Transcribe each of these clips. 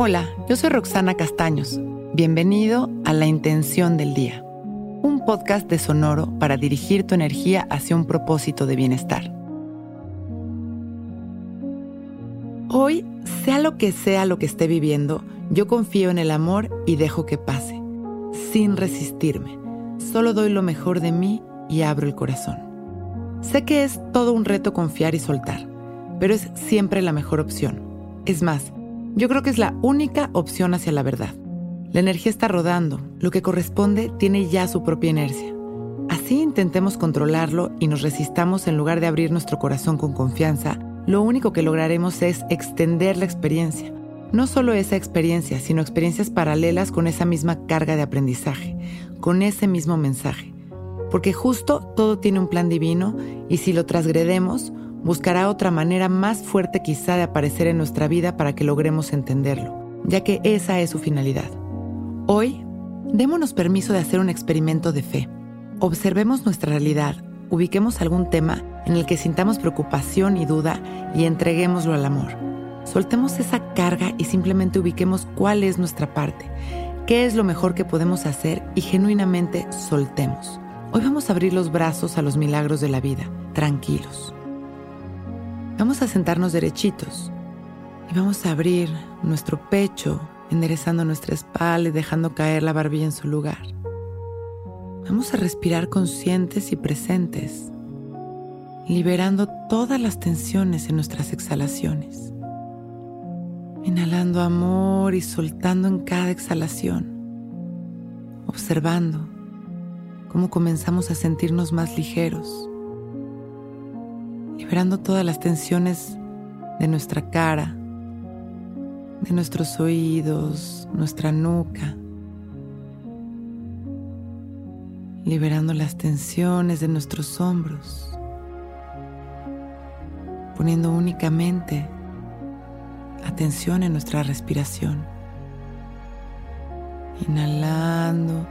Hola, yo soy Roxana Castaños. Bienvenido a La Intención del Día, un podcast de Sonoro para dirigir tu energía hacia un propósito de bienestar. Hoy, sea lo que sea lo que esté viviendo, yo confío en el amor y dejo que pase, sin resistirme. Solo doy lo mejor de mí y abro el corazón. Sé que es todo un reto confiar y soltar, pero es siempre la mejor opción. Es más, yo creo que es la única opción hacia la verdad. La energía está rodando, lo que corresponde tiene ya su propia inercia. Así intentemos controlarlo y nos resistamos en lugar de abrir nuestro corazón con confianza, lo único que lograremos es extender la experiencia. No solo esa experiencia, sino experiencias paralelas con esa misma carga de aprendizaje, con ese mismo mensaje. Porque justo todo tiene un plan divino y si lo transgredemos, buscará otra manera más fuerte quizá de aparecer en nuestra vida para que logremos entenderlo, ya que esa es su finalidad. Hoy, démonos permiso de hacer un experimento de fe. Observemos nuestra realidad, ubiquemos algún tema en el que sintamos preocupación y duda y entreguémoslo al amor. Soltemos esa carga y simplemente ubiquemos cuál es nuestra parte, qué es lo mejor que podemos hacer y genuinamente soltemos. Hoy vamos a abrir los brazos a los milagros de la vida, tranquilos. Vamos a sentarnos derechitos y vamos a abrir nuestro pecho, enderezando nuestra espalda y dejando caer la barbilla en su lugar. Vamos a respirar conscientes y presentes, liberando todas las tensiones en nuestras exhalaciones. Inhalando amor y soltando en cada exhalación, observando cómo comenzamos a sentirnos más ligeros liberando todas las tensiones de nuestra cara, de nuestros oídos, nuestra nuca, liberando las tensiones de nuestros hombros, poniendo únicamente atención en nuestra respiración, inhalando,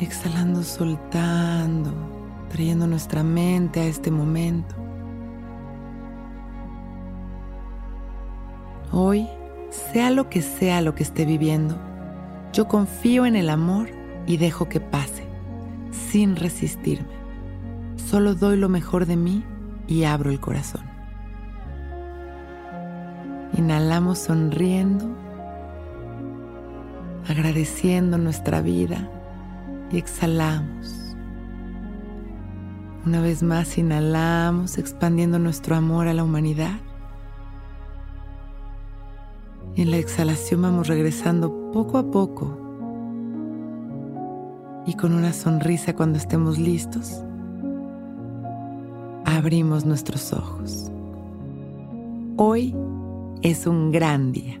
exhalando, soltando trayendo nuestra mente a este momento. Hoy, sea lo que sea lo que esté viviendo, yo confío en el amor y dejo que pase, sin resistirme. Solo doy lo mejor de mí y abro el corazón. Inhalamos sonriendo, agradeciendo nuestra vida y exhalamos una vez más inhalamos, expandiendo nuestro amor a la humanidad. Y en la exhalación vamos regresando poco a poco. Y con una sonrisa cuando estemos listos, abrimos nuestros ojos. Hoy es un gran día.